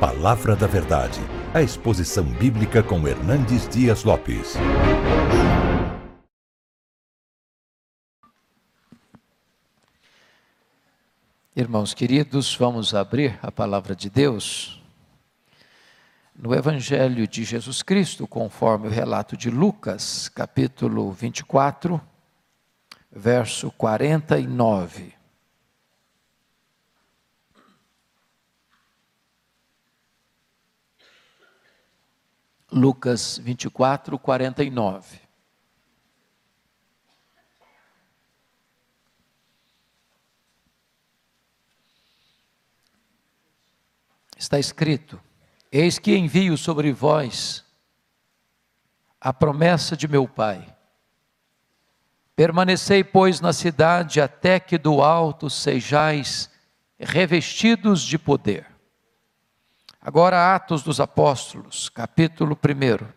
Palavra da Verdade, a exposição bíblica com Hernandes Dias Lopes. Irmãos queridos, vamos abrir a palavra de Deus no Evangelho de Jesus Cristo, conforme o relato de Lucas, capítulo 24, verso 49. Lucas 24, 49. Está escrito: Eis que envio sobre vós a promessa de meu Pai. Permanecei, pois, na cidade até que do alto sejais revestidos de poder. Agora, Atos dos Apóstolos, capítulo 1.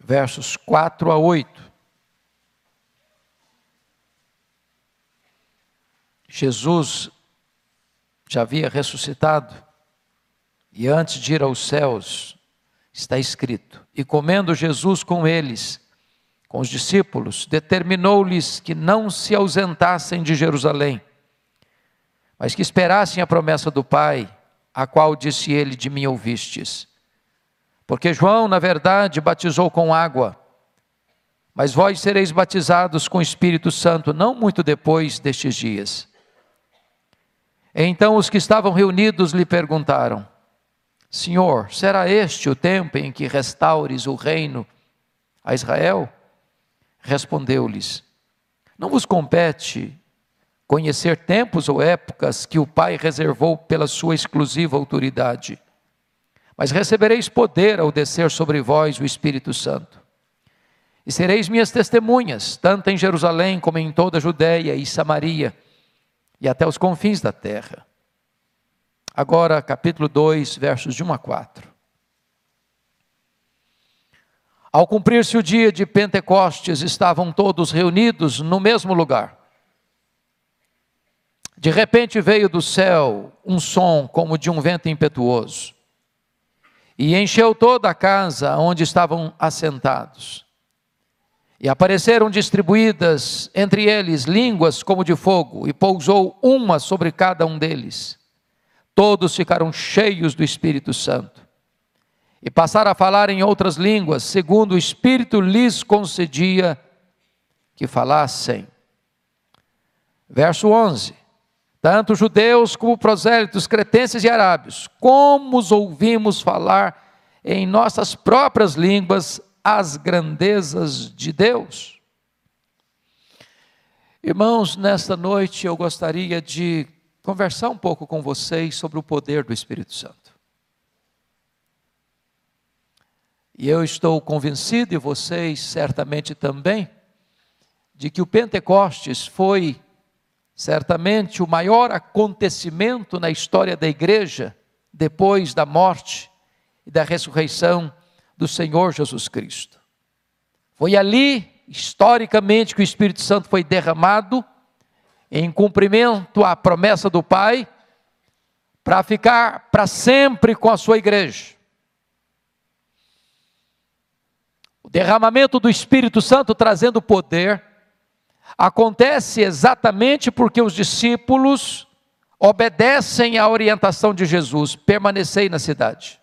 Versos 4 a 8. Jesus já havia ressuscitado e antes de ir aos céus, está escrito: E comendo Jesus com eles, com os discípulos, determinou-lhes que não se ausentassem de Jerusalém mas que esperassem a promessa do Pai, a qual disse ele: De mim ouvistes. Porque João, na verdade, batizou com água, mas vós sereis batizados com o Espírito Santo não muito depois destes dias. Então os que estavam reunidos lhe perguntaram: Senhor, será este o tempo em que restaures o reino a Israel? Respondeu-lhes: Não vos compete conhecer tempos ou épocas que o Pai reservou pela sua exclusiva autoridade. Mas recebereis poder ao descer sobre vós o Espírito Santo. E sereis minhas testemunhas, tanto em Jerusalém como em toda a Judéia e Samaria, e até os confins da terra. Agora, capítulo 2, versos de 1 a 4. Ao cumprir-se o dia de Pentecostes, estavam todos reunidos no mesmo lugar. De repente veio do céu um som como de um vento impetuoso e encheu toda a casa onde estavam assentados. E apareceram distribuídas entre eles línguas como de fogo, e pousou uma sobre cada um deles. Todos ficaram cheios do Espírito Santo e passaram a falar em outras línguas, segundo o Espírito lhes concedia que falassem. Verso 11: tanto judeus como prosélitos, cretenses e arábios, como os ouvimos falar em nossas próprias línguas as grandezas de Deus. Irmãos, nesta noite eu gostaria de conversar um pouco com vocês sobre o poder do Espírito Santo. E eu estou convencido, e vocês certamente também, de que o Pentecostes foi Certamente o maior acontecimento na história da igreja, depois da morte e da ressurreição do Senhor Jesus Cristo. Foi ali, historicamente, que o Espírito Santo foi derramado, em cumprimento à promessa do Pai, para ficar para sempre com a sua igreja. O derramamento do Espírito Santo trazendo poder acontece exatamente porque os discípulos obedecem à orientação de Jesus: permanecei na cidade,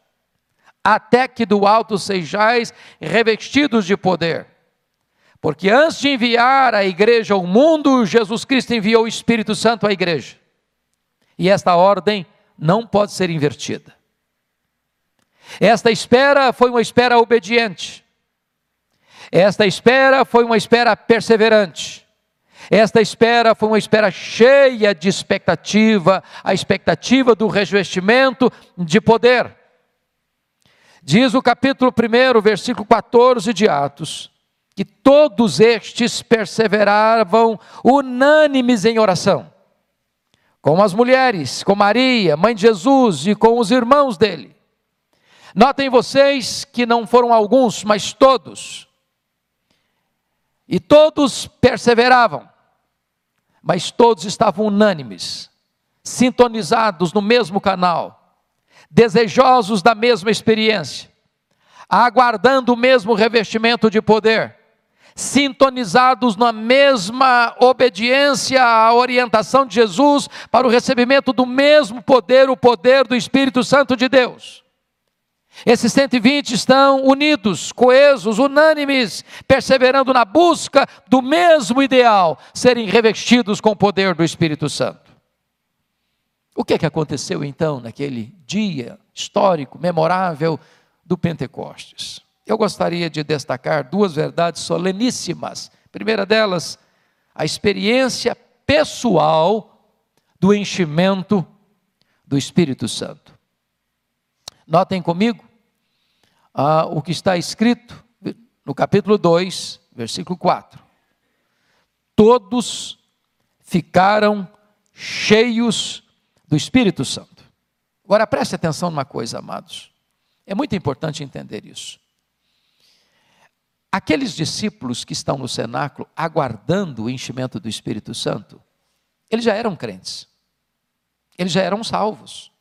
até que do alto sejais revestidos de poder. Porque antes de enviar a igreja ao mundo, Jesus Cristo enviou o Espírito Santo à igreja. E esta ordem não pode ser invertida. Esta espera foi uma espera obediente. Esta espera foi uma espera perseverante. Esta espera foi uma espera cheia de expectativa, a expectativa do revestimento de poder. Diz o capítulo 1, versículo 14 de Atos, que todos estes perseveravam unânimes em oração, com as mulheres, com Maria, mãe de Jesus e com os irmãos dele. Notem vocês que não foram alguns, mas todos. E todos perseveravam mas todos estavam unânimes, sintonizados no mesmo canal, desejosos da mesma experiência, aguardando o mesmo revestimento de poder, sintonizados na mesma obediência à orientação de Jesus para o recebimento do mesmo poder, o poder do Espírito Santo de Deus. Esses 120 estão unidos, coesos, unânimes, perseverando na busca do mesmo ideal, serem revestidos com o poder do Espírito Santo. O que, é que aconteceu então naquele dia histórico, memorável do Pentecostes? Eu gostaria de destacar duas verdades soleníssimas. A primeira delas, a experiência pessoal do enchimento do Espírito Santo. Notem comigo ah, o que está escrito no capítulo 2, versículo 4. Todos ficaram cheios do Espírito Santo. Agora preste atenção numa coisa, amados. É muito importante entender isso. Aqueles discípulos que estão no cenáculo aguardando o enchimento do Espírito Santo, eles já eram crentes, eles já eram salvos.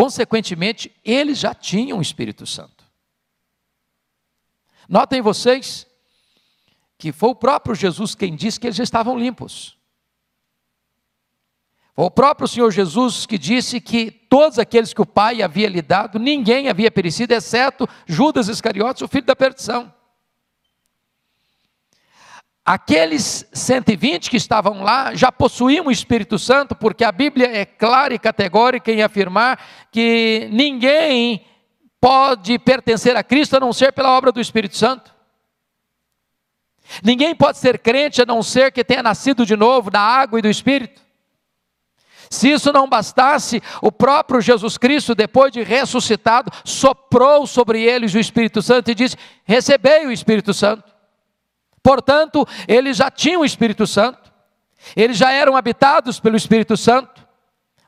Consequentemente, eles já tinham o Espírito Santo. Notem vocês que foi o próprio Jesus quem disse que eles estavam limpos. Foi o próprio Senhor Jesus que disse que todos aqueles que o Pai havia lhe dado, ninguém havia perecido, exceto Judas Iscariotes, o filho da perdição. Aqueles 120 que estavam lá já possuíam o Espírito Santo, porque a Bíblia é clara e categórica em afirmar que ninguém pode pertencer a Cristo a não ser pela obra do Espírito Santo. Ninguém pode ser crente a não ser que tenha nascido de novo da água e do Espírito. Se isso não bastasse, o próprio Jesus Cristo, depois de ressuscitado, soprou sobre eles o Espírito Santo e disse: Recebei o Espírito Santo. Portanto, eles já tinham o Espírito Santo, eles já eram habitados pelo Espírito Santo,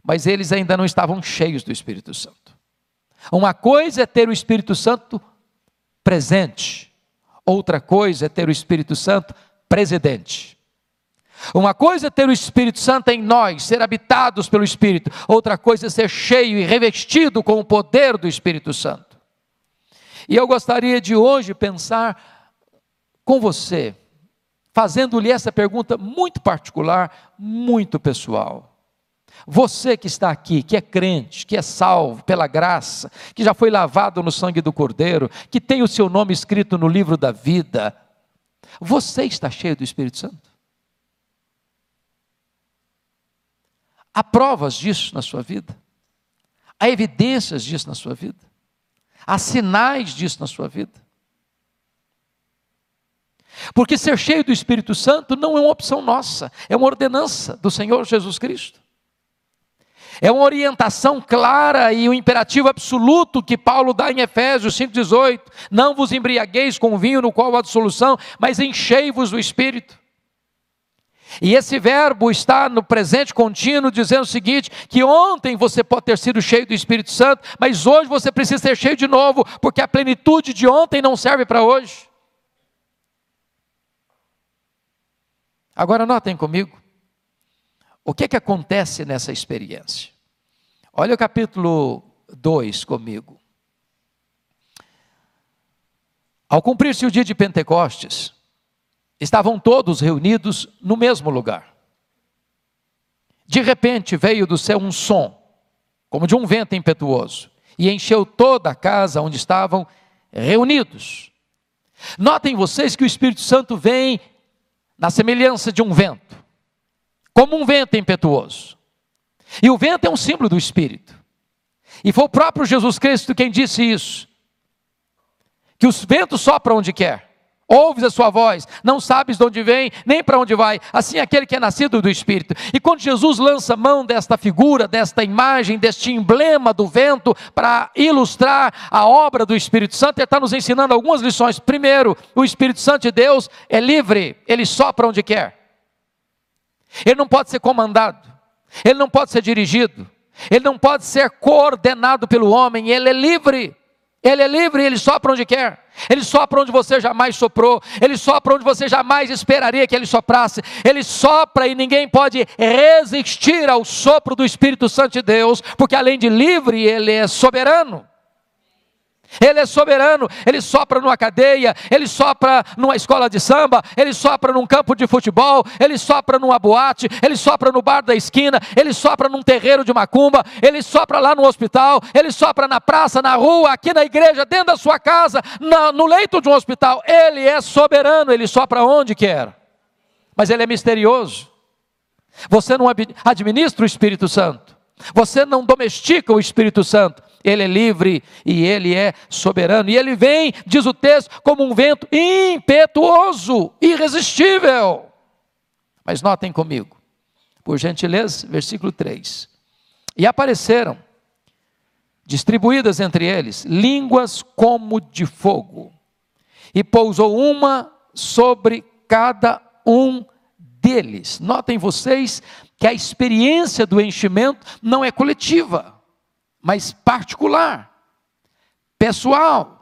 mas eles ainda não estavam cheios do Espírito Santo. Uma coisa é ter o Espírito Santo presente, outra coisa é ter o Espírito Santo presidente. Uma coisa é ter o Espírito Santo em nós, ser habitados pelo Espírito, outra coisa é ser cheio e revestido com o poder do Espírito Santo. E eu gostaria de hoje pensar com você, fazendo-lhe essa pergunta muito particular, muito pessoal. Você que está aqui, que é crente, que é salvo pela graça, que já foi lavado no sangue do Cordeiro, que tem o seu nome escrito no livro da vida, você está cheio do Espírito Santo? Há provas disso na sua vida? Há evidências disso na sua vida? Há sinais disso na sua vida? Porque ser cheio do Espírito Santo não é uma opção nossa, é uma ordenança do Senhor Jesus Cristo. É uma orientação clara e um imperativo absoluto que Paulo dá em Efésios 5,18: Não vos embriagueis com vinho no qual há dissolução, mas enchei-vos do Espírito. E esse verbo está no presente contínuo, dizendo o seguinte: que ontem você pode ter sido cheio do Espírito Santo, mas hoje você precisa ser cheio de novo, porque a plenitude de ontem não serve para hoje. Agora notem comigo o que, que acontece nessa experiência. Olha o capítulo 2 comigo. Ao cumprir-se o dia de Pentecostes, estavam todos reunidos no mesmo lugar. De repente veio do céu um som, como de um vento impetuoso, e encheu toda a casa onde estavam reunidos. Notem vocês que o Espírito Santo vem na semelhança de um vento, como um vento impetuoso. E o vento é um símbolo do Espírito. E foi o próprio Jesus Cristo quem disse isso: que os ventos sopram onde quer ouves a sua voz, não sabes de onde vem, nem para onde vai. Assim é aquele que é nascido do Espírito. E quando Jesus lança mão desta figura, desta imagem, deste emblema do vento, para ilustrar a obra do Espírito Santo, ele está nos ensinando algumas lições. Primeiro, o Espírito Santo de Deus é livre, ele sopra onde quer. Ele não pode ser comandado, ele não pode ser dirigido, ele não pode ser coordenado pelo homem, ele é livre. Ele é livre, ele sopra onde quer. Ele sopra onde você jamais soprou. Ele sopra onde você jamais esperaria que ele soprasse. Ele sopra e ninguém pode resistir ao sopro do Espírito Santo de Deus, porque além de livre, ele é soberano. Ele é soberano, ele sopra numa cadeia, ele sopra numa escola de samba, ele sopra num campo de futebol, ele sopra numa boate, ele sopra no bar da esquina, ele sopra num terreiro de macumba, ele sopra lá no hospital, ele sopra na praça, na rua, aqui na igreja, dentro da sua casa, no leito de um hospital. Ele é soberano, ele sopra onde quer, mas ele é misterioso. Você não administra o Espírito Santo, você não domestica o Espírito Santo ele é livre e ele é soberano. E ele vem, diz o texto, como um vento impetuoso, irresistível. Mas notem comigo, por gentileza, versículo 3. E apareceram, distribuídas entre eles, línguas como de fogo, e pousou uma sobre cada um deles. Notem vocês que a experiência do enchimento não é coletiva mas particular, pessoal.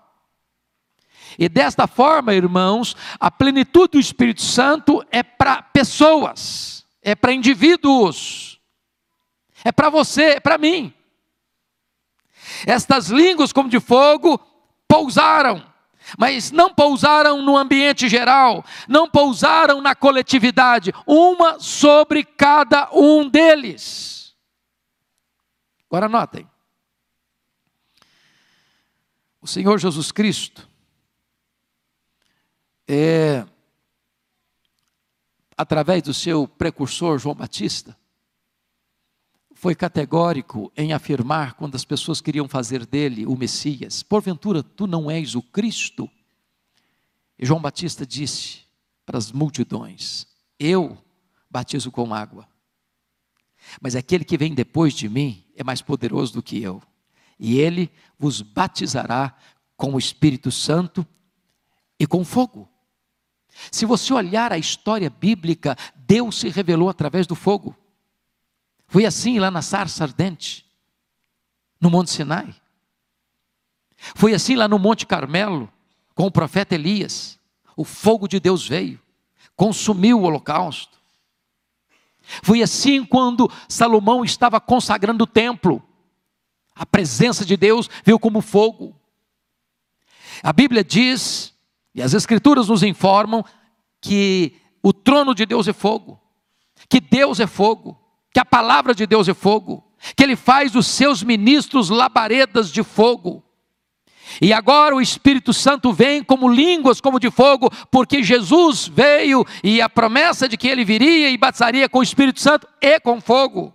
E desta forma, irmãos, a plenitude do Espírito Santo é para pessoas, é para indivíduos, é para você, é para mim. Estas línguas, como de fogo, pousaram, mas não pousaram no ambiente geral, não pousaram na coletividade, uma sobre cada um deles. Agora notem. O Senhor Jesus Cristo é, através do seu precursor João Batista, foi categórico em afirmar quando as pessoas queriam fazer dele o Messias: Porventura tu não és o Cristo? E João Batista disse para as multidões: Eu batizo com água, mas aquele que vem depois de mim é mais poderoso do que eu e ele vos batizará com o Espírito Santo e com fogo. Se você olhar a história bíblica, Deus se revelou através do fogo. Foi assim lá na sarça ardente, no Monte Sinai. Foi assim lá no Monte Carmelo, com o profeta Elias. O fogo de Deus veio, consumiu o holocausto. Foi assim quando Salomão estava consagrando o templo. A presença de Deus veio como fogo. A Bíblia diz, e as Escrituras nos informam, que o trono de Deus é fogo, que Deus é fogo, que a palavra de Deus é fogo, que Ele faz os seus ministros labaredas de fogo. E agora o Espírito Santo vem como línguas como de fogo, porque Jesus veio e a promessa de que ele viria e batizaria com o Espírito Santo é com fogo.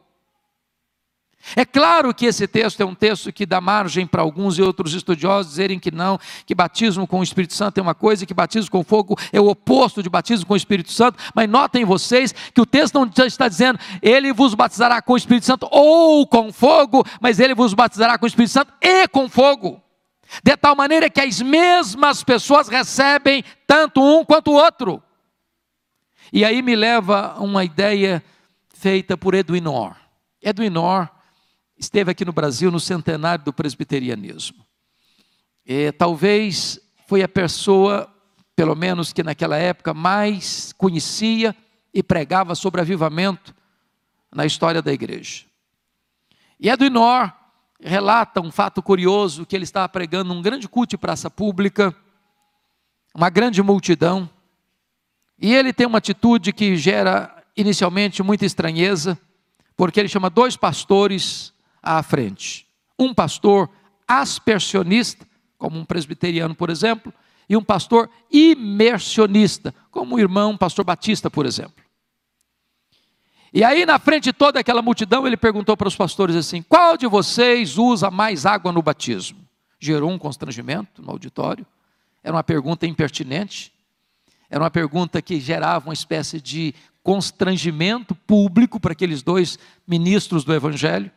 É claro que esse texto é um texto que dá margem para alguns e outros estudiosos dizerem que não, que batismo com o Espírito Santo é uma coisa e que batismo com fogo é o oposto de batismo com o Espírito Santo, mas notem vocês que o texto não está dizendo ele vos batizará com o Espírito Santo ou com fogo, mas ele vos batizará com o Espírito Santo e com fogo. De tal maneira que as mesmas pessoas recebem tanto um quanto o outro. E aí me leva a uma ideia feita por Edwin Orr. Edwin Orr esteve aqui no Brasil no centenário do presbiterianismo. Talvez foi a pessoa, pelo menos que naquela época, mais conhecia e pregava sobre avivamento na história da igreja. E Edwin Orr relata um fato curioso que ele estava pregando num grande culto de praça pública, uma grande multidão, e ele tem uma atitude que gera inicialmente muita estranheza, porque ele chama dois pastores à frente. Um pastor aspersionista, como um presbiteriano, por exemplo, e um pastor imersionista, como o irmão pastor Batista, por exemplo. E aí, na frente de toda aquela multidão, ele perguntou para os pastores assim: qual de vocês usa mais água no batismo? Gerou um constrangimento no auditório. Era uma pergunta impertinente. Era uma pergunta que gerava uma espécie de constrangimento público para aqueles dois ministros do Evangelho.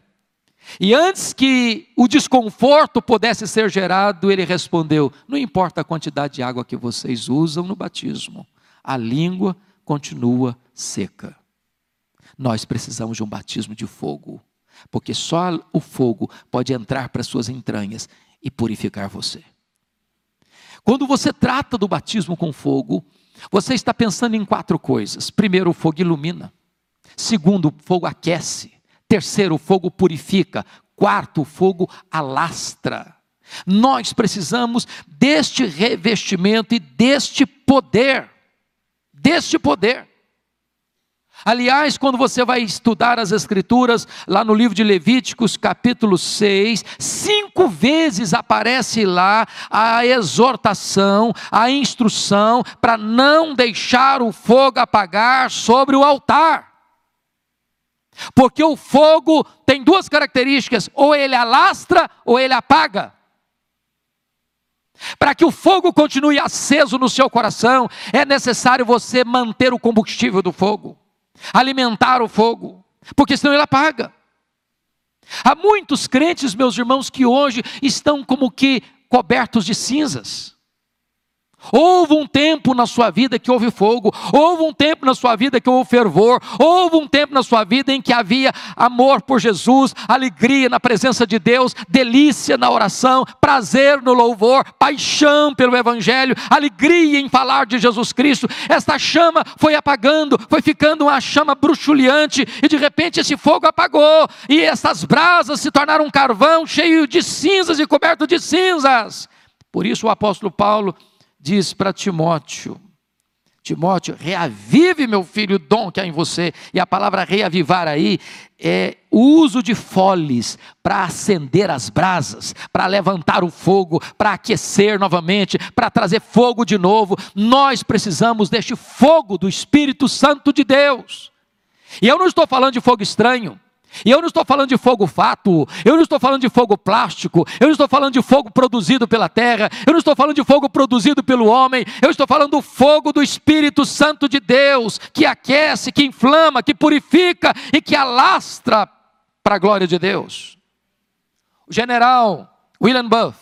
E antes que o desconforto pudesse ser gerado, ele respondeu: Não importa a quantidade de água que vocês usam no batismo, a língua continua seca. Nós precisamos de um batismo de fogo, porque só o fogo pode entrar para suas entranhas e purificar você. Quando você trata do batismo com fogo, você está pensando em quatro coisas. Primeiro, o fogo ilumina. Segundo, o fogo aquece. Terceiro, o fogo purifica. Quarto, o fogo alastra. Nós precisamos deste revestimento e deste poder. Deste poder. Aliás, quando você vai estudar as Escrituras, lá no livro de Levíticos, capítulo 6, cinco vezes aparece lá a exortação, a instrução para não deixar o fogo apagar sobre o altar. Porque o fogo tem duas características: ou ele alastra ou ele apaga. Para que o fogo continue aceso no seu coração, é necessário você manter o combustível do fogo, alimentar o fogo, porque senão ele apaga. Há muitos crentes, meus irmãos, que hoje estão como que cobertos de cinzas. Houve um tempo na sua vida que houve fogo, houve um tempo na sua vida que houve fervor, houve um tempo na sua vida em que havia amor por Jesus, alegria na presença de Deus, delícia na oração, prazer no louvor, paixão pelo Evangelho, alegria em falar de Jesus Cristo. Esta chama foi apagando, foi ficando uma chama bruxuleante, e de repente esse fogo apagou, e essas brasas se tornaram um carvão cheio de cinzas e coberto de cinzas. Por isso o apóstolo Paulo diz para Timóteo: Timóteo, reavive, meu filho, o dom que há em você. E a palavra reavivar aí é o uso de foles para acender as brasas, para levantar o fogo, para aquecer novamente, para trazer fogo de novo. Nós precisamos deste fogo do Espírito Santo de Deus. E eu não estou falando de fogo estranho. E eu não estou falando de fogo fato, eu não estou falando de fogo plástico, eu não estou falando de fogo produzido pela terra, eu não estou falando de fogo produzido pelo homem, eu estou falando do fogo do Espírito Santo de Deus, que aquece, que inflama, que purifica e que alastra para a glória de Deus. O general William Buff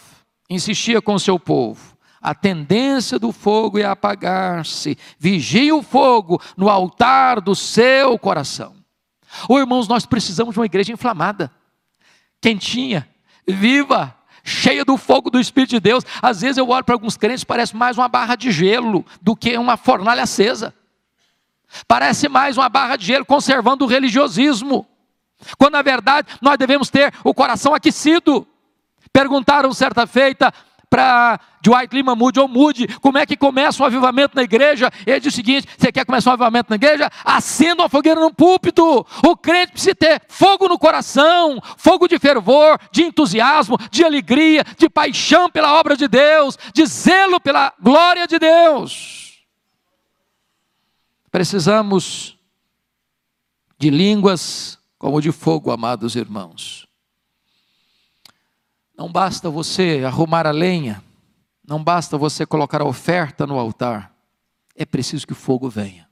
insistia com seu povo: a tendência do fogo é apagar-se, vigie o fogo no altar do seu coração. Ou irmãos, nós precisamos de uma igreja inflamada, quentinha, viva, cheia do fogo do Espírito de Deus. Às vezes eu olho para alguns crentes, parece mais uma barra de gelo do que uma fornalha acesa. Parece mais uma barra de gelo conservando o religiosismo. Quando na verdade nós devemos ter o coração aquecido. Perguntaram certa feita para Dwight Lima Moody ou Moody, como é que começa um avivamento na igreja? Ele diz o seguinte: você quer começar um avivamento na igreja? Acenda uma fogueira no púlpito. O crente precisa ter fogo no coração, fogo de fervor, de entusiasmo, de alegria, de paixão pela obra de Deus, de zelo pela glória de Deus. Precisamos de línguas como de fogo, amados irmãos. Não basta você arrumar a lenha, não basta você colocar a oferta no altar, é preciso que o fogo venha.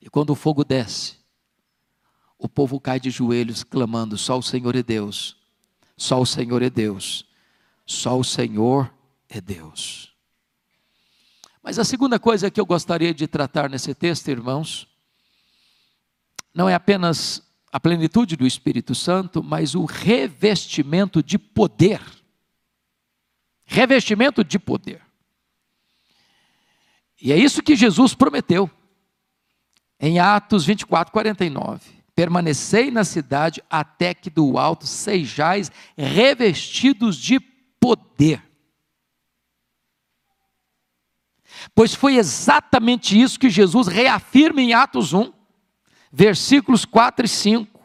E quando o fogo desce, o povo cai de joelhos clamando: só o Senhor é Deus, só o Senhor é Deus, só o Senhor é Deus. Mas a segunda coisa que eu gostaria de tratar nesse texto, irmãos, não é apenas a plenitude do Espírito Santo, mas o revestimento de poder. Revestimento de poder. E é isso que Jesus prometeu. Em Atos 24, 49. Permanecei na cidade até que do alto sejais revestidos de poder. Pois foi exatamente isso que Jesus reafirma em Atos 1 versículos 4 e 5.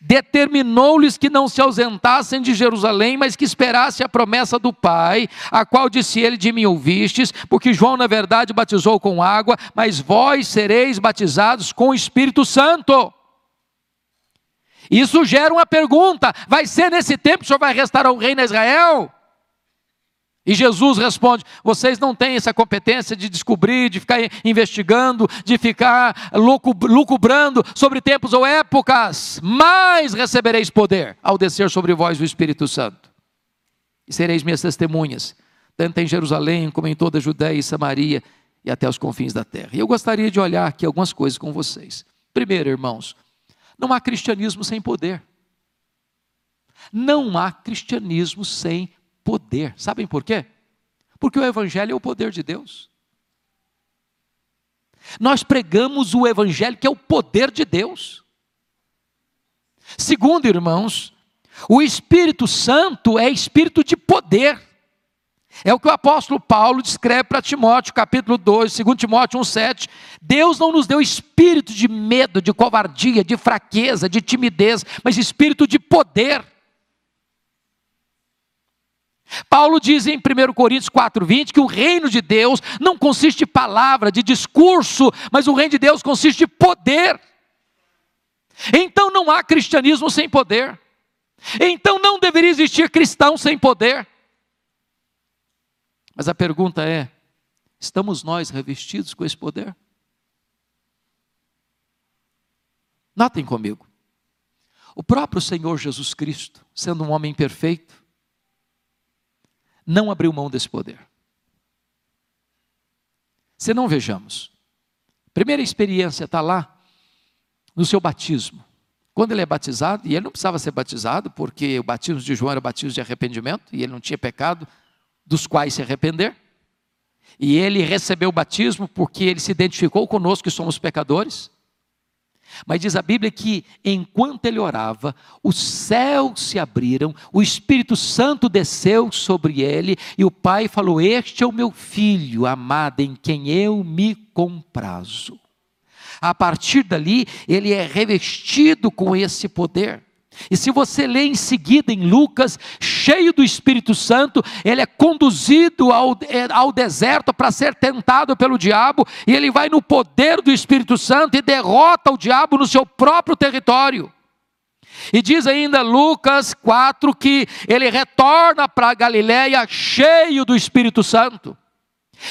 Determinou-lhes que não se ausentassem de Jerusalém, mas que esperassem a promessa do Pai, a qual disse ele: De mim ouvistes, porque João, na verdade, batizou com água, mas vós sereis batizados com o Espírito Santo. Isso gera uma pergunta: vai ser nesse tempo que o Senhor vai restaurar o reino Israel? E Jesus responde: vocês não têm essa competência de descobrir, de ficar investigando, de ficar lucubrando sobre tempos ou épocas, mas recebereis poder ao descer sobre vós o Espírito Santo. E sereis minhas testemunhas, tanto em Jerusalém como em toda a Judéia e Samaria e até os confins da terra. E eu gostaria de olhar aqui algumas coisas com vocês. Primeiro, irmãos, não há cristianismo sem poder. Não há cristianismo sem poder. Sabem por quê? Porque o Evangelho é o poder de Deus. Nós pregamos o Evangelho que é o poder de Deus. Segundo, irmãos, o Espírito Santo é espírito de poder. É o que o apóstolo Paulo descreve para Timóteo, capítulo 2, 2 Timóteo 1,7. Deus não nos deu espírito de medo, de covardia, de fraqueza, de timidez, mas espírito de poder. Paulo diz em 1 Coríntios 4,20 que o reino de Deus não consiste de palavra, de discurso, mas o reino de Deus consiste de poder. Então não há cristianismo sem poder. Então não deveria existir cristão sem poder. Mas a pergunta é: estamos nós revestidos com esse poder? Notem comigo. O próprio Senhor Jesus Cristo, sendo um homem perfeito, não abriu mão desse poder. Se não vejamos, primeira experiência está lá no seu batismo. Quando ele é batizado, e ele não precisava ser batizado, porque o batismo de João era batismo de arrependimento, e ele não tinha pecado dos quais se arrepender. E ele recebeu o batismo porque ele se identificou conosco que somos pecadores. Mas diz a Bíblia que enquanto ele orava, os céus se abriram, o Espírito Santo desceu sobre ele, e o Pai falou: Este é o meu filho amado, em quem eu me comprazo. A partir dali, ele é revestido com esse poder. E se você lê em seguida em Lucas, cheio do Espírito Santo, ele é conduzido ao, é, ao deserto para ser tentado pelo diabo, e ele vai no poder do Espírito Santo e derrota o diabo no seu próprio território. E diz ainda Lucas 4 que ele retorna para Galiléia cheio do Espírito Santo.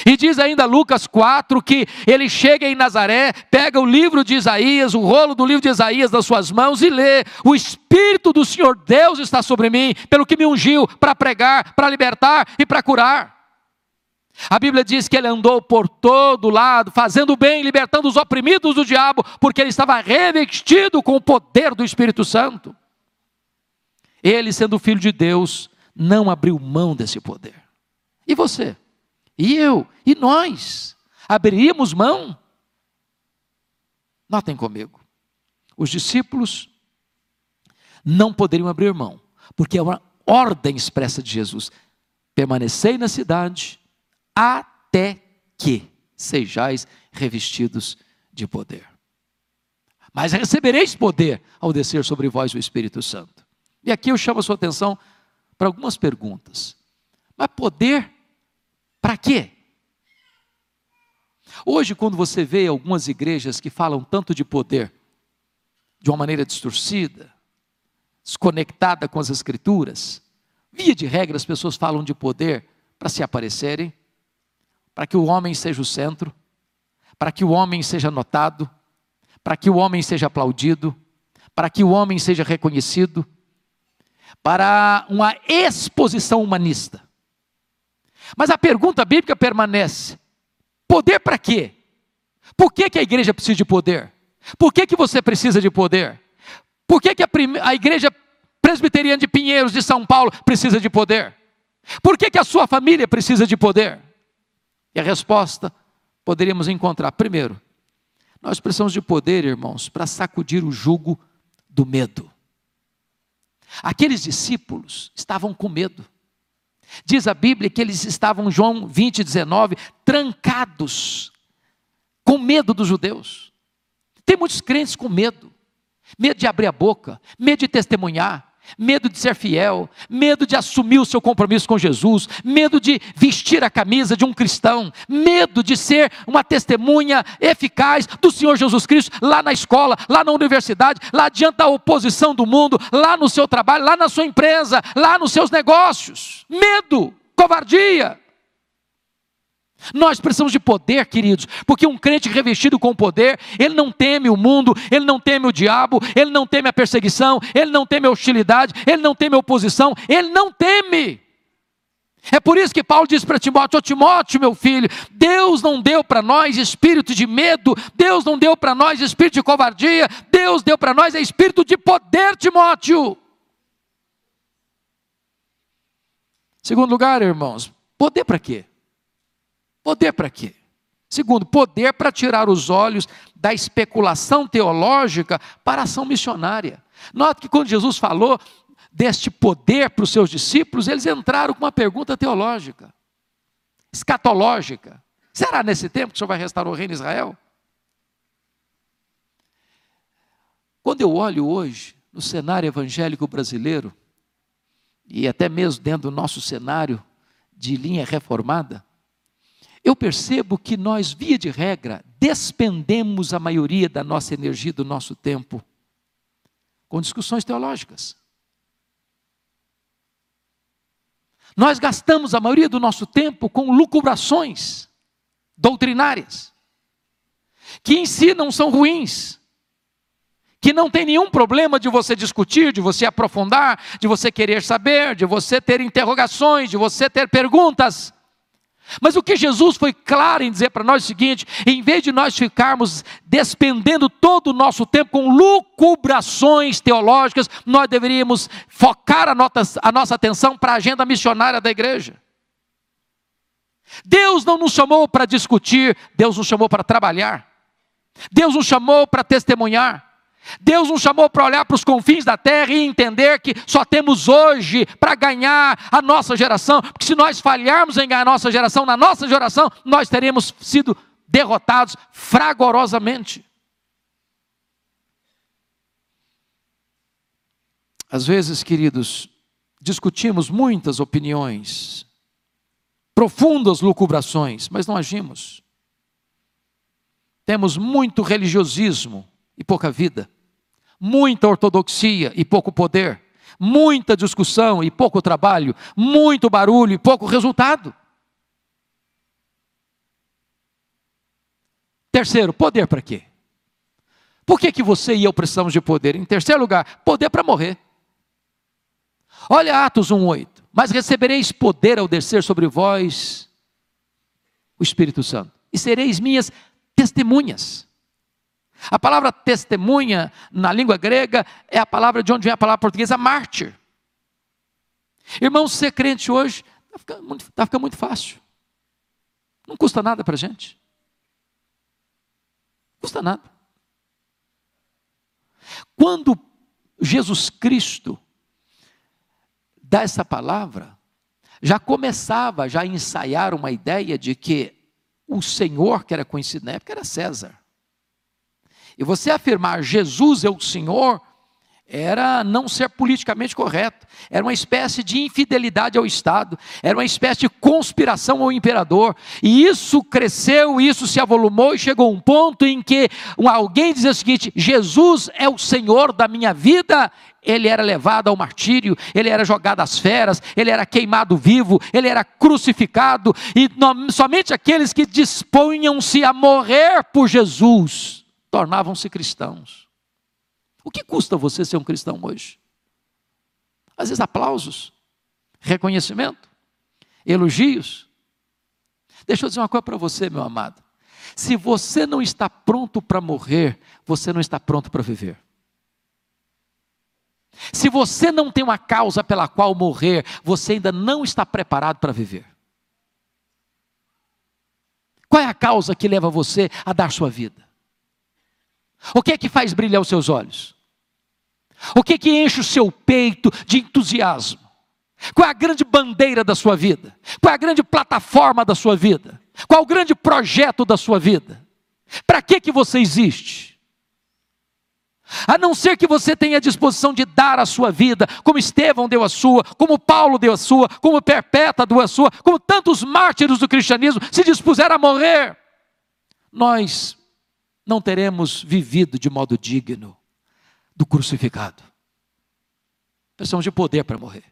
E diz ainda Lucas 4 que ele chega em Nazaré, pega o livro de Isaías, o rolo do livro de Isaías nas suas mãos e lê: O Espírito do Senhor Deus está sobre mim, pelo que me ungiu para pregar, para libertar e para curar. A Bíblia diz que ele andou por todo lado, fazendo bem, libertando os oprimidos do diabo, porque ele estava revestido com o poder do Espírito Santo. Ele, sendo filho de Deus, não abriu mão desse poder. E você? E eu? E nós? Abriríamos mão? Notem comigo. Os discípulos não poderiam abrir mão, porque é uma ordem expressa de Jesus: permanecei na cidade até que sejais revestidos de poder. Mas recebereis poder ao descer sobre vós o Espírito Santo. E aqui eu chamo a sua atenção para algumas perguntas. Mas poder para quê? Hoje, quando você vê algumas igrejas que falam tanto de poder, de uma maneira distorcida, desconectada com as Escrituras, via de regra as pessoas falam de poder para se aparecerem, para que o homem seja o centro, para que o homem seja notado, para que o homem seja aplaudido, para que o homem seja reconhecido, para uma exposição humanista. Mas a pergunta bíblica permanece: poder para quê? Por que, que a igreja precisa de poder? Por que, que você precisa de poder? Por que, que a, a igreja presbiteriana de Pinheiros, de São Paulo, precisa de poder? Por que, que a sua família precisa de poder? E a resposta poderíamos encontrar. Primeiro, nós precisamos de poder, irmãos, para sacudir o jugo do medo. Aqueles discípulos estavam com medo. Diz a Bíblia que eles estavam, João 20, 19, trancados, com medo dos judeus. Tem muitos crentes com medo, medo de abrir a boca, medo de testemunhar, medo de ser fiel, medo de assumir o seu compromisso com Jesus, medo de vestir a camisa de um cristão, medo de ser uma testemunha eficaz do Senhor Jesus Cristo lá na escola, lá na universidade, lá diante da oposição do mundo, lá no seu trabalho, lá na sua empresa, lá nos seus negócios. Medo, covardia. Nós precisamos de poder, queridos, porque um crente revestido com poder, ele não teme o mundo, ele não teme o diabo, ele não teme a perseguição, ele não teme a hostilidade, ele não teme a oposição, ele não teme. É por isso que Paulo diz para Timóteo: oh, Timóteo, meu filho, Deus não deu para nós espírito de medo, Deus não deu para nós espírito de covardia, Deus deu para nós é espírito de poder, Timóteo. Segundo lugar, irmãos, poder para quê? Poder para quê? Segundo, poder para tirar os olhos da especulação teológica para a ação missionária. Note que quando Jesus falou deste poder para os seus discípulos, eles entraram com uma pergunta teológica, escatológica. Será nesse tempo que o Senhor vai restaurar o reino de Israel? Quando eu olho hoje no cenário evangélico brasileiro, e até mesmo dentro do nosso cenário de linha reformada, eu percebo que nós, via de regra, despendemos a maioria da nossa energia, do nosso tempo, com discussões teológicas. Nós gastamos a maioria do nosso tempo com lucubrações doutrinárias, que em si não são ruins, que não tem nenhum problema de você discutir, de você aprofundar, de você querer saber, de você ter interrogações, de você ter perguntas. Mas o que Jesus foi claro em dizer para nós é o seguinte: em vez de nós ficarmos despendendo todo o nosso tempo com lucubrações teológicas, nós deveríamos focar a, nossa, a nossa atenção para a agenda missionária da igreja. Deus não nos chamou para discutir, Deus nos chamou para trabalhar. Deus nos chamou para testemunhar. Deus nos chamou para olhar para os confins da terra e entender que só temos hoje para ganhar a nossa geração, porque se nós falharmos em ganhar a nossa geração, na nossa geração, nós teremos sido derrotados fragorosamente. Às vezes, queridos, discutimos muitas opiniões, profundas lucubrações, mas não agimos. Temos muito religiosismo e pouca vida muita ortodoxia e pouco poder, muita discussão e pouco trabalho, muito barulho e pouco resultado. Terceiro, poder para quê? Por que, que você e eu precisamos de poder? Em terceiro lugar, poder para morrer. Olha Atos 1,8. Mas recebereis poder ao descer sobre vós o Espírito Santo, e sereis minhas testemunhas. A palavra testemunha na língua grega é a palavra de onde vem a palavra portuguesa mártir. Irmão, ser crente hoje está ficando, muito, tá ficando muito fácil. Não custa nada para a gente. Não custa nada. Quando Jesus Cristo dá essa palavra, já começava já a ensaiar uma ideia de que o Senhor, que era conhecido na época, era César. E você afirmar Jesus é o Senhor era não ser politicamente correto, era uma espécie de infidelidade ao Estado, era uma espécie de conspiração ao imperador, e isso cresceu, isso se avolumou e chegou a um ponto em que alguém dizia o seguinte: Jesus é o Senhor da minha vida, ele era levado ao martírio, ele era jogado às feras, ele era queimado vivo, ele era crucificado, e somente aqueles que disponham-se a morrer por Jesus tornavam-se cristãos. O que custa você ser um cristão hoje? Às vezes aplausos, reconhecimento, elogios. Deixa eu dizer uma coisa para você, meu amado. Se você não está pronto para morrer, você não está pronto para viver. Se você não tem uma causa pela qual morrer, você ainda não está preparado para viver. Qual é a causa que leva você a dar sua vida? O que é que faz brilhar os seus olhos? O que é que enche o seu peito de entusiasmo? Qual é a grande bandeira da sua vida? Qual é a grande plataforma da sua vida? Qual é o grande projeto da sua vida? Para que que você existe? A não ser que você tenha a disposição de dar a sua vida, como Estevão deu a sua, como Paulo deu a sua, como Perpétua deu a sua, como tantos mártires do cristianismo se dispuseram a morrer. Nós não teremos vivido de modo digno do crucificado. Precisamos de poder para morrer.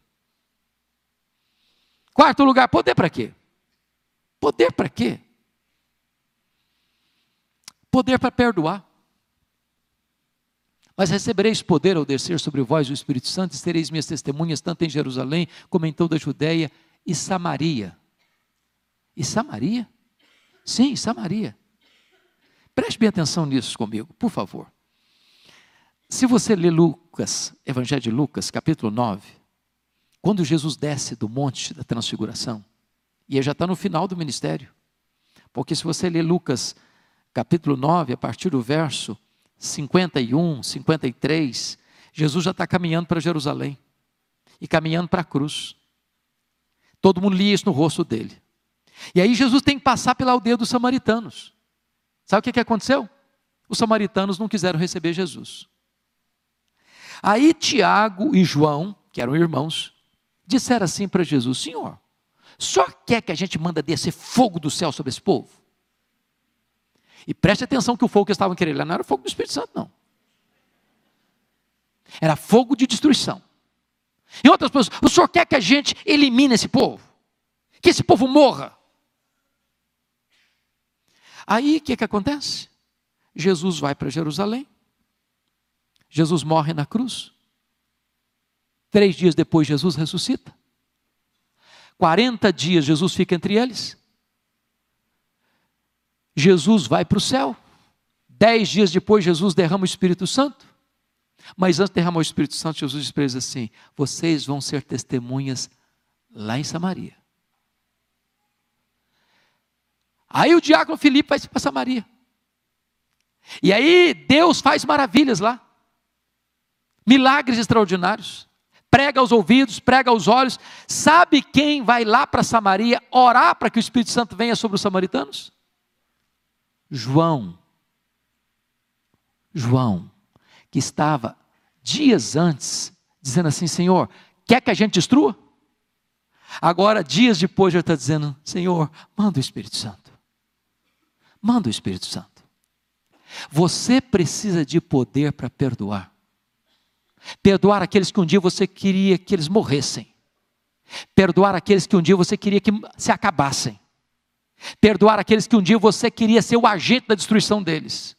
Quarto lugar, poder para quê? Poder para quê? Poder para perdoar. Mas recebereis poder ao descer sobre vós o Espírito Santo, e sereis minhas testemunhas, tanto em Jerusalém, como em toda a Judéia e Samaria. E Samaria? Sim, Samaria. Preste bem atenção nisso comigo, por favor. Se você ler Lucas, Evangelho de Lucas, capítulo 9, Quando Jesus desce do monte da transfiguração, e ele já está no final do ministério, porque se você ler Lucas capítulo 9, a partir do verso 51, 53, Jesus já está caminhando para Jerusalém e caminhando para a cruz. Todo mundo lia isso no rosto dele. E aí Jesus tem que passar pela aldeia dos samaritanos. Sabe o que, que aconteceu? Os samaritanos não quiseram receber Jesus. Aí Tiago e João, que eram irmãos, disseram assim para Jesus: Senhor, só quer que a gente manda descer fogo do céu sobre esse povo? E preste atenção que o fogo que estavam querendo lá não era fogo do Espírito Santo, não. Era fogo de destruição. Em outras pessoas, o senhor quer que a gente elimine esse povo? Que esse povo morra? Aí o que, que acontece? Jesus vai para Jerusalém. Jesus morre na cruz. Três dias depois, Jesus ressuscita. 40 dias Jesus fica entre eles. Jesus vai para o céu. Dez dias depois, Jesus derrama o Espírito Santo. Mas antes de derramar o Espírito Santo, Jesus diz para eles assim: Vocês vão ser testemunhas lá em Samaria. Aí o diácono Filipe vai para Samaria. E aí Deus faz maravilhas lá. Milagres extraordinários. Prega aos ouvidos, prega aos olhos. Sabe quem vai lá para Samaria orar para que o Espírito Santo venha sobre os samaritanos? João. João, que estava dias antes dizendo assim: Senhor, quer que a gente destrua? Agora, dias depois, ele está dizendo: Senhor, manda o Espírito Santo. Manda o Espírito Santo. Você precisa de poder para perdoar. Perdoar aqueles que um dia você queria que eles morressem. Perdoar aqueles que um dia você queria que se acabassem. Perdoar aqueles que um dia você queria ser o agente da destruição deles.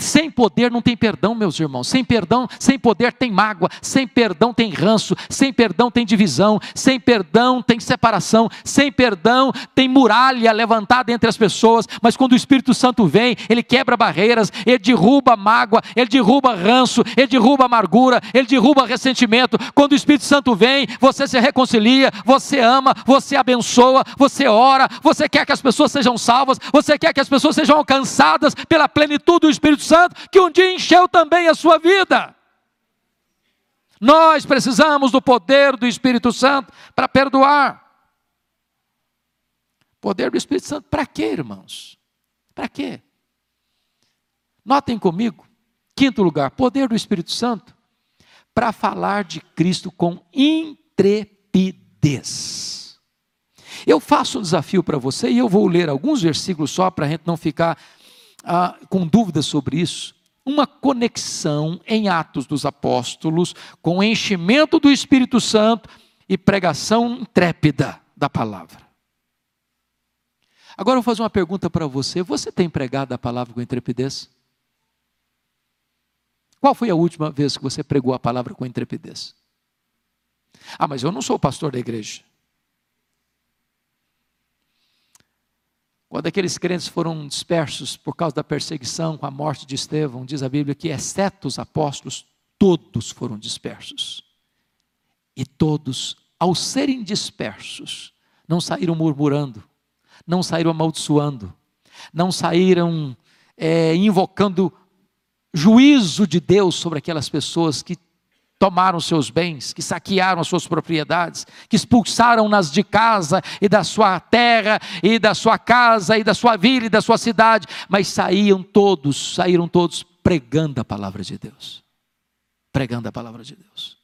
Sem poder não tem perdão, meus irmãos. Sem perdão, sem poder tem mágoa. Sem perdão tem ranço. Sem perdão tem divisão. Sem perdão tem separação. Sem perdão tem muralha levantada entre as pessoas. Mas quando o Espírito Santo vem, ele quebra barreiras, ele derruba mágoa, ele derruba ranço, ele derruba amargura, ele derruba ressentimento. Quando o Espírito Santo vem, você se reconcilia, você ama, você abençoa, você ora, você quer que as pessoas sejam salvas, você quer que as pessoas sejam alcançadas pela plenitude do Espírito Espírito Santo que um dia encheu também a sua vida. Nós precisamos do poder do Espírito Santo para perdoar. Poder do Espírito Santo para quê, irmãos? Para quê? Notem comigo, quinto lugar, poder do Espírito Santo para falar de Cristo com intrepidez. Eu faço um desafio para você e eu vou ler alguns versículos só para a gente não ficar ah, com dúvidas sobre isso, uma conexão em Atos dos Apóstolos com enchimento do Espírito Santo e pregação intrépida da palavra. Agora eu vou fazer uma pergunta para você: você tem pregado a palavra com intrepidez? Qual foi a última vez que você pregou a palavra com intrepidez? Ah, mas eu não sou pastor da igreja. Quando aqueles crentes foram dispersos por causa da perseguição, com a morte de Estevão, diz a Bíblia que, exceto os apóstolos, todos foram dispersos. E todos, ao serem dispersos, não saíram murmurando, não saíram amaldiçoando, não saíram é, invocando juízo de Deus sobre aquelas pessoas que tomaram seus bens, que saquearam as suas propriedades, que expulsaram-nas de casa e da sua terra e da sua casa e da sua vila e da sua cidade, mas saíam todos, saíram todos pregando a palavra de Deus. Pregando a palavra de Deus.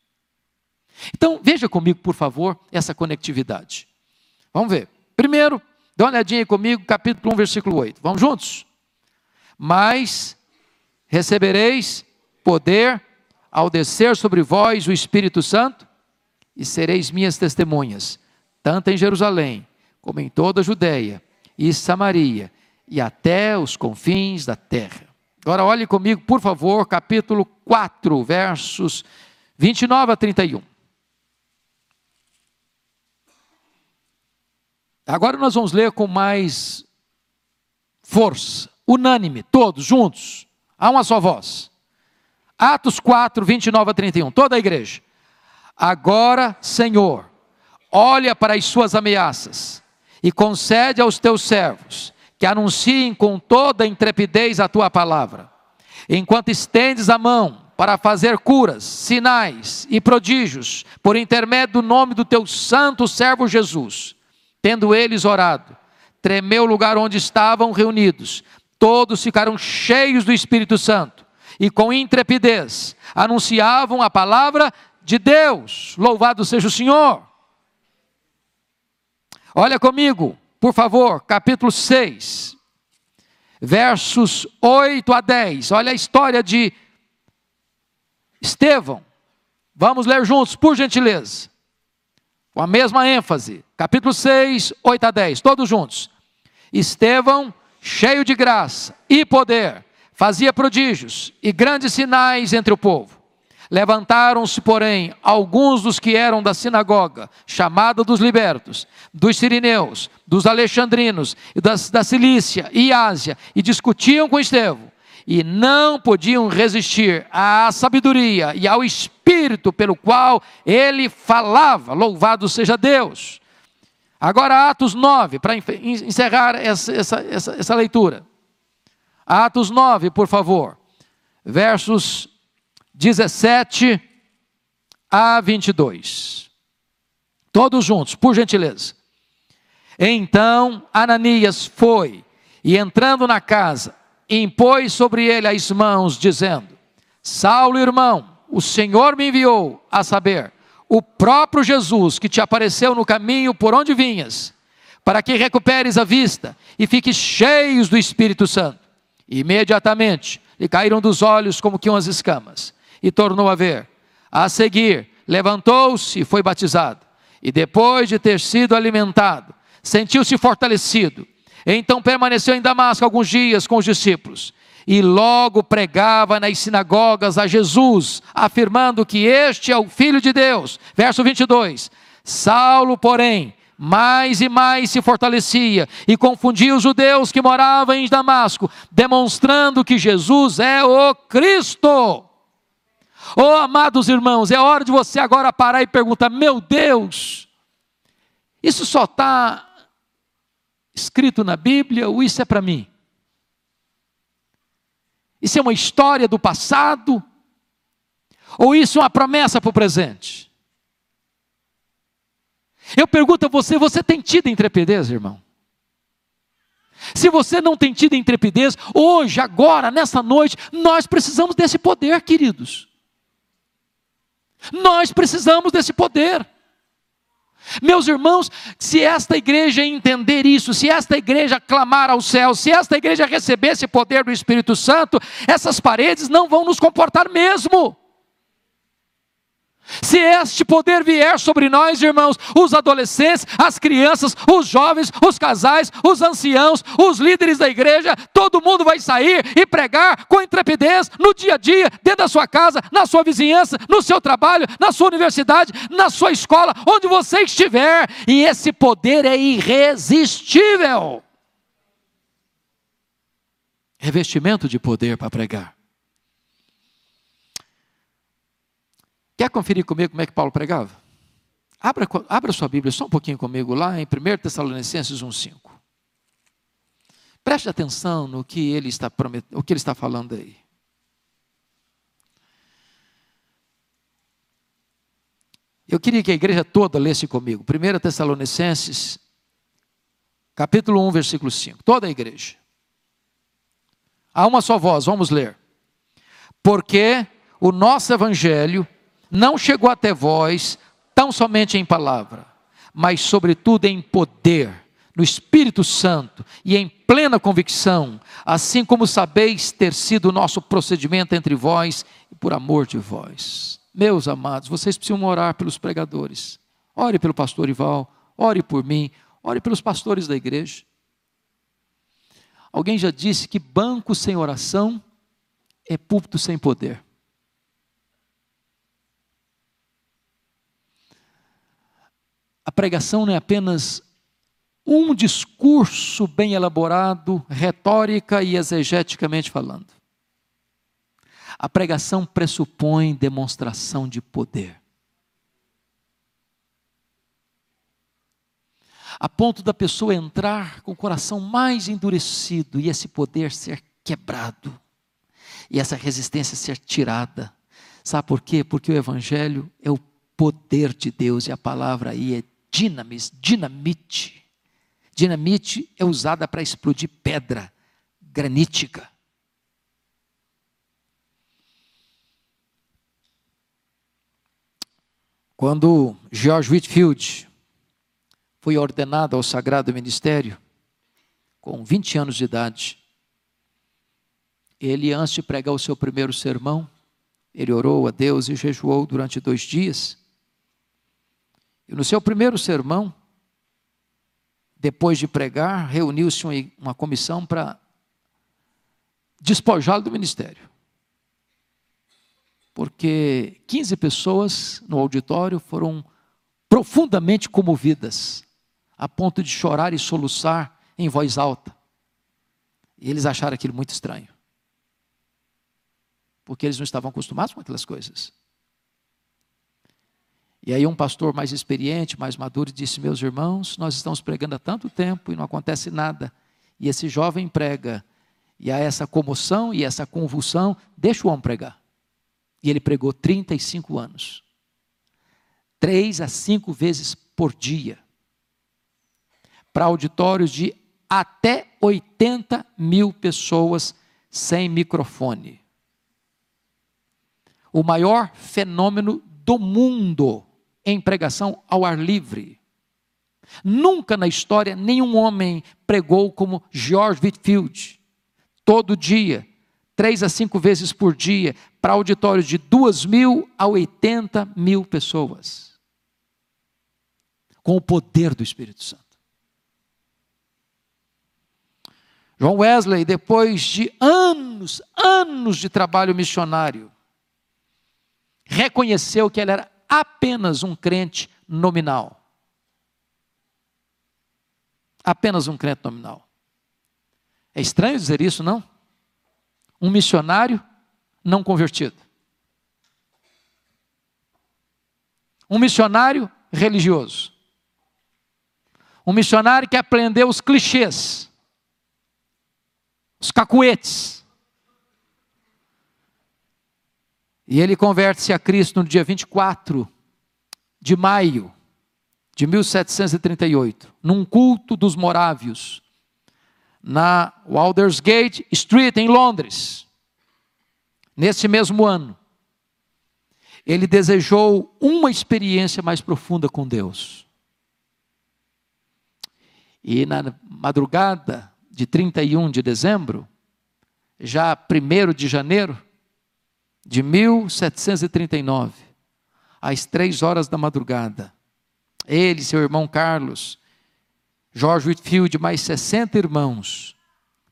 Então, veja comigo, por favor, essa conectividade. Vamos ver. Primeiro, dá uma olhadinha comigo, capítulo 1, versículo 8. Vamos juntos? Mas recebereis poder ao descer sobre vós o Espírito Santo, e sereis minhas testemunhas, tanto em Jerusalém, como em toda a Judéia e Samaria, e até os confins da terra. Agora olhe comigo, por favor, capítulo 4, versos 29 a 31. Agora nós vamos ler com mais força, unânime, todos juntos, a uma só voz. Atos 4, 29 a 31, toda a igreja. Agora, Senhor, olha para as suas ameaças e concede aos teus servos que anunciem com toda intrepidez a tua palavra. Enquanto estendes a mão para fazer curas, sinais e prodígios por intermédio do nome do teu santo servo Jesus. Tendo eles orado, tremeu o lugar onde estavam reunidos. Todos ficaram cheios do Espírito Santo e com intrepidez anunciavam a palavra de Deus. Louvado seja o Senhor. Olha comigo, por favor, capítulo 6, versos 8 a 10. Olha a história de Estevão, vamos ler juntos, por gentileza, com a mesma ênfase, capítulo 6, 8 a 10, todos juntos. Estevão, cheio de graça e poder, fazia prodígios e grandes sinais entre o povo. Levantaram-se, porém, alguns dos que eram da sinagoga, chamada dos libertos, dos sirineus, dos alexandrinos, das, da Cilícia e Ásia, e discutiam com Estevão e não podiam resistir à sabedoria e ao espírito pelo qual ele falava. Louvado seja Deus. Agora, Atos 9, para encerrar essa, essa, essa, essa leitura. Atos 9, por favor, versos 17 a 22. Todos juntos, por gentileza. Então Ananias foi e entrando na casa, impôs sobre ele as mãos, dizendo: Saulo, irmão, o Senhor me enviou a saber, o próprio Jesus que te apareceu no caminho por onde vinhas, para que recuperes a vista e fiques cheios do Espírito Santo. Imediatamente lhe caíram dos olhos como que umas escamas, e tornou a ver. A seguir, levantou-se e foi batizado. E depois de ter sido alimentado, sentiu-se fortalecido então permaneceu em Damasco alguns dias com os discípulos e logo pregava nas sinagogas a Jesus, afirmando que este é o Filho de Deus. Verso 22. Saulo, porém, mais e mais se fortalecia e confundia os judeus que moravam em Damasco, demonstrando que Jesus é o Cristo. Oh, amados irmãos, é hora de você agora parar e perguntar: meu Deus, isso só está escrito na Bíblia ou isso é para mim? Isso é uma história do passado? Ou isso é uma promessa para o presente? Eu pergunto a você: você tem tido intrepidez, irmão? Se você não tem tido intrepidez, hoje, agora, nessa noite, nós precisamos desse poder, queridos. Nós precisamos desse poder. Meus irmãos, se esta igreja entender isso, se esta igreja clamar ao céu, se esta igreja receber esse poder do Espírito Santo, essas paredes não vão nos comportar mesmo. Se este poder vier sobre nós, irmãos, os adolescentes, as crianças, os jovens, os casais, os anciãos, os líderes da igreja, todo mundo vai sair e pregar com intrepidez no dia a dia, dentro da sua casa, na sua vizinhança, no seu trabalho, na sua universidade, na sua escola, onde você estiver, e esse poder é irresistível. Revestimento de poder para pregar. Quer conferir comigo como é que Paulo pregava? Abra, abra sua Bíblia só um pouquinho comigo lá em 1 Tessalonicenses 1,5. Preste atenção no que ele está prometendo, o que ele está falando aí. Eu queria que a igreja toda lesse comigo. 1 Tessalonicenses, capítulo 1, versículo 5. Toda a igreja. Há uma só voz, vamos ler. Porque o nosso evangelho não chegou até vós tão somente em palavra, mas sobretudo em poder, no Espírito Santo e em plena convicção, assim como sabeis ter sido o nosso procedimento entre vós e por amor de vós. Meus amados, vocês precisam orar pelos pregadores. Ore pelo pastor Ival, ore por mim, ore pelos pastores da igreja. Alguém já disse que banco sem oração é púlpito sem poder. A pregação não é apenas um discurso bem elaborado, retórica e exegeticamente falando. A pregação pressupõe demonstração de poder. A ponto da pessoa entrar com o coração mais endurecido e esse poder ser quebrado, e essa resistência ser tirada. Sabe por quê? Porque o Evangelho é o poder de Deus e a palavra aí é dinamis, dinamite. Dinamite é usada para explodir pedra granítica. Quando George Whitfield foi ordenado ao sagrado ministério, com 20 anos de idade, ele, antes de pregar o seu primeiro sermão, ele orou a Deus e jejuou durante dois dias. E no seu primeiro sermão, depois de pregar, reuniu-se uma comissão para despojá-lo do ministério. Porque 15 pessoas no auditório foram profundamente comovidas, a ponto de chorar e soluçar em voz alta. E eles acharam aquilo muito estranho porque eles não estavam acostumados com aquelas coisas. E aí um pastor mais experiente, mais maduro, disse: Meus irmãos, nós estamos pregando há tanto tempo e não acontece nada. E esse jovem prega, e há essa comoção e essa convulsão, deixa o homem pregar. E ele pregou 35 anos. Três a cinco vezes por dia. Para auditórios de até 80 mil pessoas sem microfone o maior fenômeno do mundo em pregação ao ar livre. Nunca na história nenhum homem pregou como George Whitfield. Todo dia, três a cinco vezes por dia, para auditórios de duas mil a oitenta mil pessoas. Com o poder do Espírito Santo. João Wesley, depois de anos, anos de trabalho missionário, reconheceu que ele era apenas um crente nominal. Apenas um crente nominal. É estranho dizer isso, não? Um missionário não convertido. Um missionário religioso. Um missionário que aprendeu os clichês, os cacuetes, E ele converte-se a Cristo no dia 24 de maio de 1738, num culto dos morávios, na Waldersgate Street, em Londres. Nesse mesmo ano, ele desejou uma experiência mais profunda com Deus. E na madrugada de 31 de dezembro, já 1 de janeiro, de 1739, às três horas da madrugada. Ele, seu irmão Carlos, George Whitfield, mais 60 irmãos,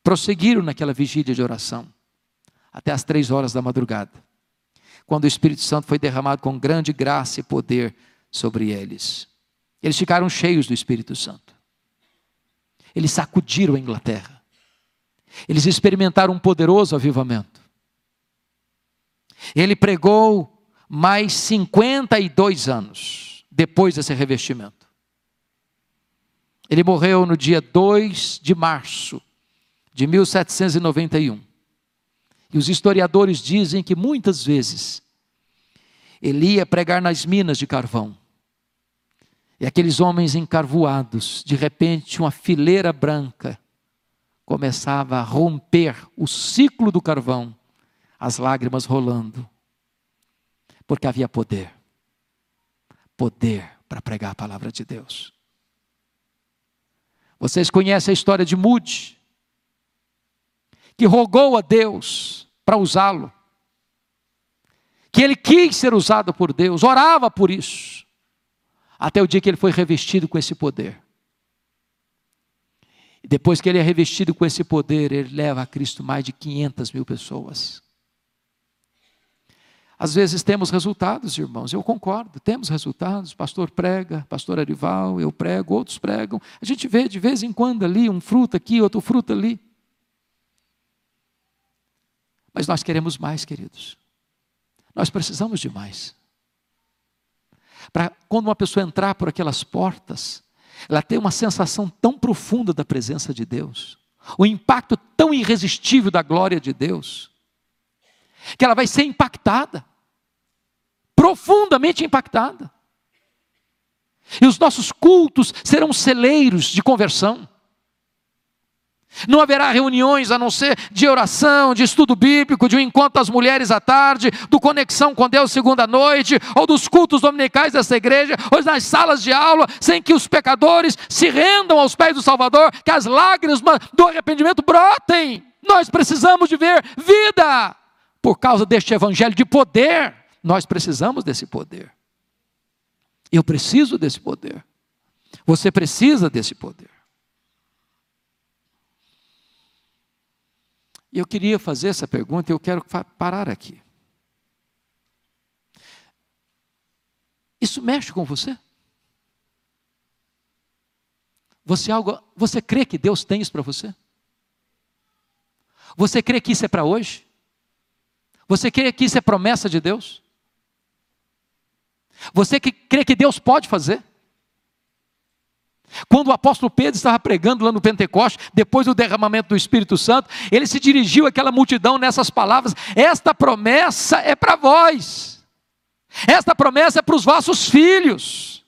prosseguiram naquela vigília de oração, até às três horas da madrugada, quando o Espírito Santo foi derramado com grande graça e poder sobre eles. Eles ficaram cheios do Espírito Santo. Eles sacudiram a Inglaterra. Eles experimentaram um poderoso avivamento. Ele pregou mais 52 anos depois desse revestimento. Ele morreu no dia 2 de março de 1791. E os historiadores dizem que muitas vezes ele ia pregar nas minas de carvão. E aqueles homens encarvoados, de repente, uma fileira branca começava a romper o ciclo do carvão as lágrimas rolando, porque havia poder poder para pregar a palavra de Deus. Vocês conhecem a história de Mude, que rogou a Deus para usá-lo, que ele quis ser usado por Deus, orava por isso, até o dia que ele foi revestido com esse poder. Depois que ele é revestido com esse poder, ele leva a Cristo mais de 500 mil pessoas. Às vezes temos resultados, irmãos, eu concordo, temos resultados. Pastor prega, pastor Arival, eu prego, outros pregam. A gente vê de vez em quando ali um fruto aqui, outro fruto ali. Mas nós queremos mais, queridos. Nós precisamos de mais. Para quando uma pessoa entrar por aquelas portas, ela tem uma sensação tão profunda da presença de Deus, o impacto tão irresistível da glória de Deus, que ela vai ser impactada, profundamente impactada. E os nossos cultos serão celeiros de conversão. Não haverá reuniões a não ser de oração, de estudo bíblico, de um encontro das mulheres à tarde, do conexão com Deus segunda noite, ou dos cultos dominicais dessa igreja, ou nas salas de aula, sem que os pecadores se rendam aos pés do Salvador, que as lágrimas do arrependimento brotem. Nós precisamos de ver vida por causa deste evangelho de poder. Nós precisamos desse poder. Eu preciso desse poder. Você precisa desse poder. E eu queria fazer essa pergunta e eu quero parar aqui. Isso mexe com você? Você algo, você crê que Deus tem isso para você? Você crê que isso é para hoje? Você crê que isso é promessa de Deus? Você que crê que Deus pode fazer? Quando o apóstolo Pedro estava pregando lá no Pentecoste, depois do derramamento do Espírito Santo, ele se dirigiu àquela multidão nessas palavras: Esta promessa é para vós, esta promessa é para os vossos filhos,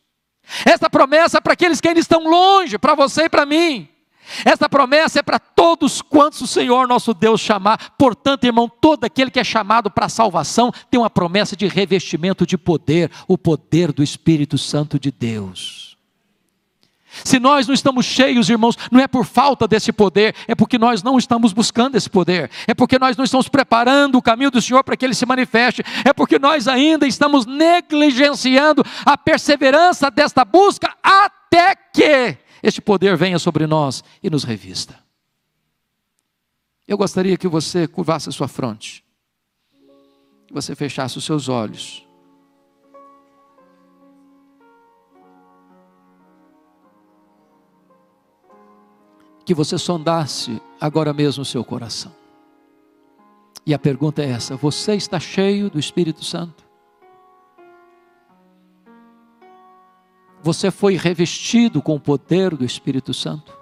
esta promessa é para aqueles que ainda estão longe, para você e para mim. Esta promessa é para todos quantos o Senhor nosso Deus chamar. Portanto, irmão, todo aquele que é chamado para a salvação tem uma promessa de revestimento de poder, o poder do Espírito Santo de Deus. Se nós não estamos cheios, irmãos, não é por falta desse poder, é porque nós não estamos buscando esse poder, é porque nós não estamos preparando o caminho do Senhor para que ele se manifeste, é porque nós ainda estamos negligenciando a perseverança desta busca até que este poder venha sobre nós e nos revista. Eu gostaria que você curvasse a sua fronte, que você fechasse os seus olhos. que você sondasse agora mesmo o seu coração. E a pergunta é essa: você está cheio do Espírito Santo? Você foi revestido com o poder do Espírito Santo?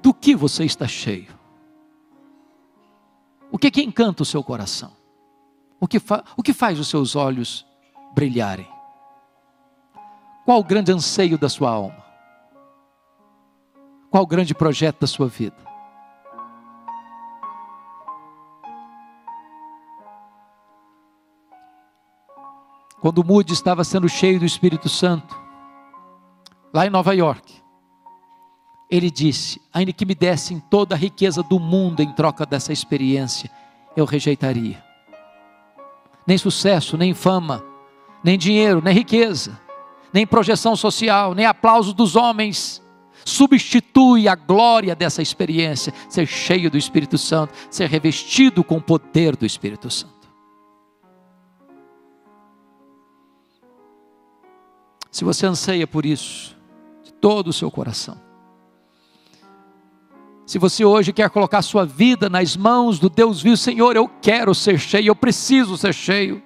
Do que você está cheio? O que, que encanta o seu coração? O que, o que faz os seus olhos brilharem? Qual o grande anseio da sua alma? Qual o grande projeto da sua vida? Quando Moody estava sendo cheio do Espírito Santo, lá em Nova York, ele disse: ainda que me dessem toda a riqueza do mundo em troca dessa experiência, eu rejeitaria. Nem sucesso, nem fama, nem dinheiro, nem riqueza, nem projeção social, nem aplauso dos homens, substitui a glória dessa experiência, ser cheio do Espírito Santo, ser revestido com o poder do Espírito Santo. Se você anseia por isso, de todo o seu coração, se você hoje quer colocar sua vida nas mãos do Deus vivo, Senhor, eu quero ser cheio, eu preciso ser cheio.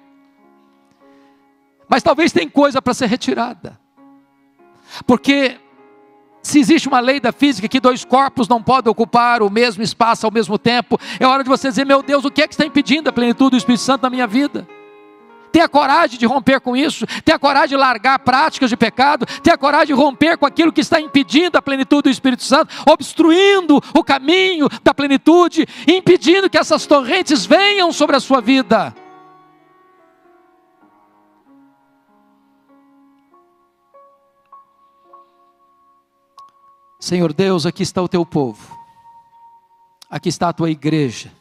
Mas talvez tem coisa para ser retirada. Porque se existe uma lei da física que dois corpos não podem ocupar o mesmo espaço ao mesmo tempo, é hora de você dizer: meu Deus, o que é que está impedindo a plenitude do Espírito Santo na minha vida? Tenha coragem de romper com isso, tenha coragem de largar práticas de pecado, tenha coragem de romper com aquilo que está impedindo a plenitude do Espírito Santo, obstruindo o caminho da plenitude, impedindo que essas torrentes venham sobre a sua vida. Senhor Deus, aqui está o teu povo, aqui está a tua igreja,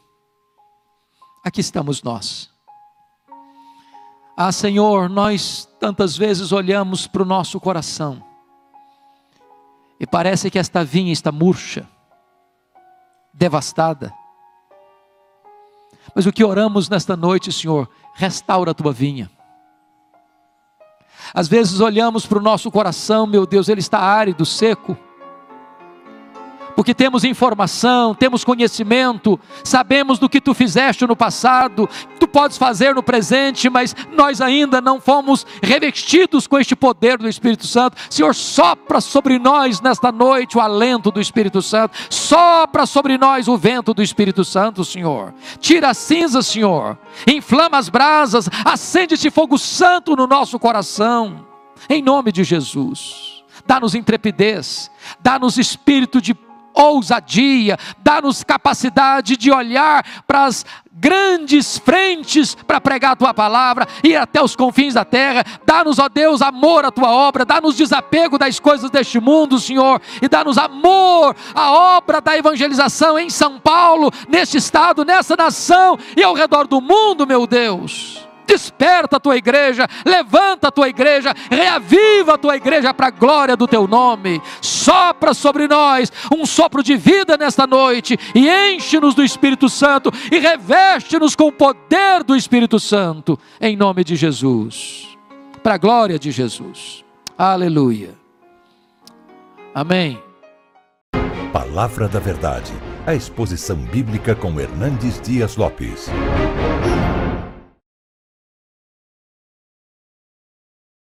aqui estamos nós. Ah, Senhor, nós tantas vezes olhamos para o nosso coração e parece que esta vinha está murcha, devastada. Mas o que oramos nesta noite, Senhor, restaura a tua vinha. Às vezes olhamos para o nosso coração, meu Deus, ele está árido, seco porque temos informação, temos conhecimento, sabemos do que tu fizeste no passado, tu podes fazer no presente, mas nós ainda não fomos revestidos com este poder do Espírito Santo. Senhor, sopra sobre nós nesta noite o alento do Espírito Santo, sopra sobre nós o vento do Espírito Santo, Senhor. Tira a cinza, Senhor, inflama as brasas, acende esse fogo santo no nosso coração, em nome de Jesus. Dá-nos intrepidez, dá-nos espírito de ousadia, dá-nos capacidade de olhar para as grandes frentes para pregar a tua palavra, ir até os confins da terra. Dá-nos, ó Deus, amor à tua obra, dá-nos desapego das coisas deste mundo, Senhor, e dá-nos amor à obra da evangelização em São Paulo, neste estado, nessa nação e ao redor do mundo, meu Deus. Desperta a tua igreja, levanta a tua igreja, reaviva a tua igreja para a glória do teu nome. Sopra sobre nós um sopro de vida nesta noite e enche-nos do Espírito Santo e reveste-nos com o poder do Espírito Santo, em nome de Jesus. Para a glória de Jesus. Aleluia. Amém. Palavra da Verdade. A exposição bíblica com Hernandes Dias Lopes.